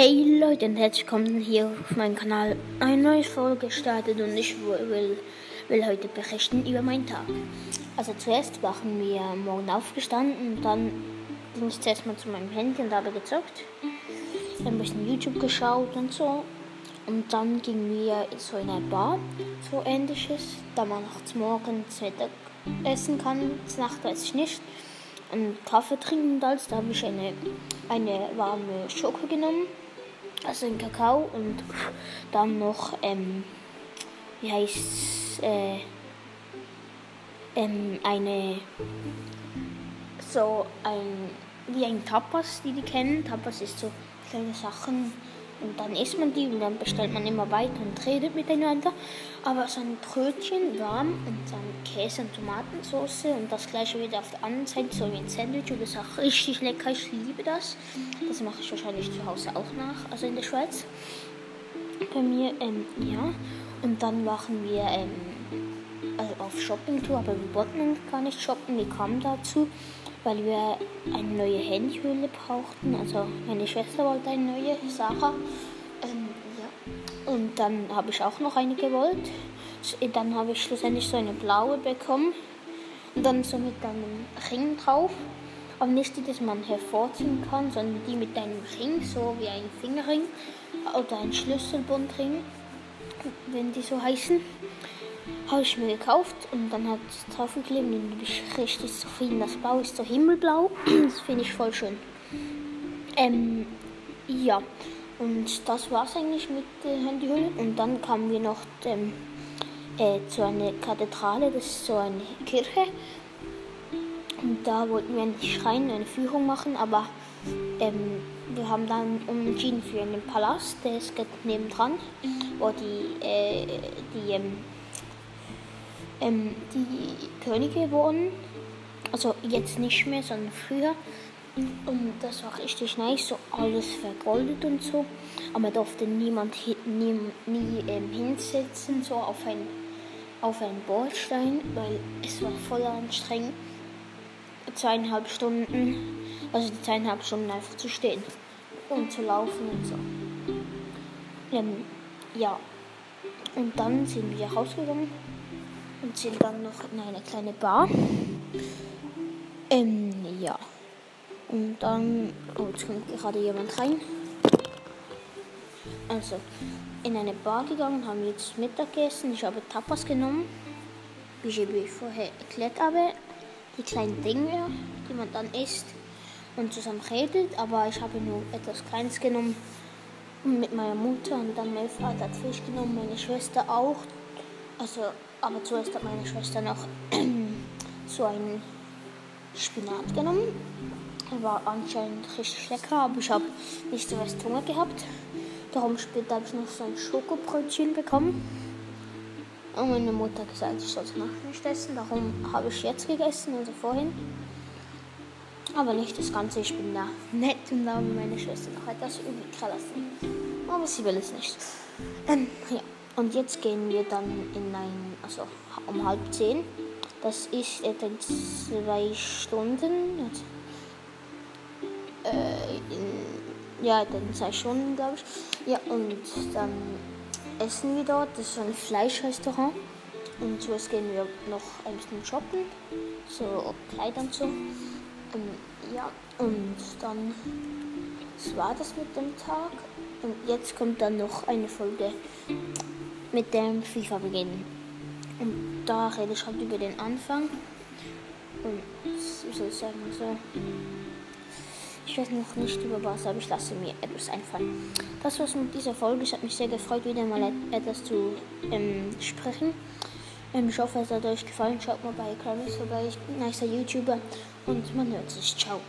Hey Leute und herzlich willkommen hier auf meinem Kanal. Eine neue Folge gestartet und ich will, will heute berichten über meinen Tag. Also zuerst waren wir morgen aufgestanden und dann ging ich zuerst mal zu meinem Handy und habe gezockt. Dann ein bisschen YouTube geschaut und so. Und dann gingen wir so in eine Bar, so ähnliches, da man nachts morgens Mittag essen kann. Nacht weiß ich nicht einen Kaffee trinken und alles. Da habe ich eine, eine warme Schoko genommen, also einen Kakao und dann noch, ähm, wie heißt äh, ähm, eine, so ein, wie ein Tapas, die die kennen. Tapas ist so kleine Sachen und dann isst man die und dann bestellt man immer weiter und redet miteinander. Aber so ein Brötchen warm und dann Käse und Tomatensauce und das gleiche wieder auf der anderen Seite, so wie ein Sandwich und das ist auch richtig lecker. Ich liebe das. Das mache ich wahrscheinlich zu Hause auch nach, also in der Schweiz. Bei mir, ähm, ja. Und dann machen wir ähm, also auf Shopping-Tour, aber wir wollten gar nicht shoppen, wir kamen dazu weil wir eine neue Handyhülle brauchten. Also meine Schwester wollte eine neue, Sache. Ähm, ja. Und dann habe ich auch noch eine gewollt. Dann habe ich schlussendlich so eine blaue bekommen. Und dann so mit einem Ring drauf. Aber nicht die, die man hervorziehen kann, sondern die mit einem Ring, so wie ein Fingerring oder ein Schlüsselbundring, wenn die so heißen habe ich mir gekauft und dann hat es drauf geklebt und bin ich richtig zufrieden. Das Blau ist so himmelblau. Das finde ich voll schön. Ähm, ja. Und das war es eigentlich mit der Handyhülle. Und dann kamen wir noch ähm, äh, zu einer Kathedrale, das ist so eine Kirche. Und da wollten wir nicht rein, eine Führung machen, aber ähm, wir haben dann entschieden für einen Palast, der ist nebendran, wo die, äh, die ähm, ähm, die Könige wurden. Also jetzt nicht mehr, sondern früher. Und das war richtig nice, so alles vergoldet und so. Aber man durfte niemand nie, nie ähm, hinsetzen, so auf ein auf einen Bordstein, weil es war voll anstrengend. Zweieinhalb Stunden, also die zweieinhalb Stunden einfach zu stehen und zu laufen und so. Ähm, ja, und dann sind wir rausgegangen und sind dann noch in eine kleine Bar. Ähm, ja. Und dann, oh, jetzt kommt gerade jemand rein. Also, in eine Bar gegangen, haben jetzt Mittag gegessen. Ich habe Tapas genommen, wie ich vorher erklärt habe. Die kleinen Dinge, die man dann isst und zusammen redet. Aber ich habe nur etwas Kleines genommen mit meiner Mutter und dann mein Vater hat Fisch genommen, meine Schwester auch. Also aber zuerst hat meine Schwester noch so einen Spinat genommen. Er war anscheinend richtig lecker, aber ich habe nicht so was Hunger gehabt. Darum später habe ich noch so ein Schokobrötchen bekommen. Und meine Mutter hat gesagt, ich soll es nachher nicht essen. Darum habe ich jetzt gegessen, also vorhin. Aber nicht das Ganze, ich bin da nett und habe meine Schwester noch etwas übrig gelassen. Aber sie will es nicht. Ähm, ja. Und jetzt gehen wir dann in ein, also um halb zehn. Das ist etwa zwei Stunden. Äh, in, ja, dann zwei Stunden, glaube ich. Ja, und dann essen wir dort. Das ist ein Fleischrestaurant. Und zuerst gehen wir noch ein bisschen shoppen. So Kleider und so. Ähm, ja, und dann das war das mit dem Tag. Und jetzt kommt dann noch eine Folge mit dem FIFA beginnen. Und da rede ich halt über den Anfang. Und soll ich sagen, so. Ich weiß noch nicht über was, aber ich lasse mir etwas einfallen. Das war's mit dieser Folge. Ich habe mich sehr gefreut, wieder mal etwas zu ähm, sprechen. Ähm, ich hoffe, es hat euch gefallen. Schaut mal bei Kramis vorbei. Ich bin ein nicer YouTuber. Und man hört sich. Ciao.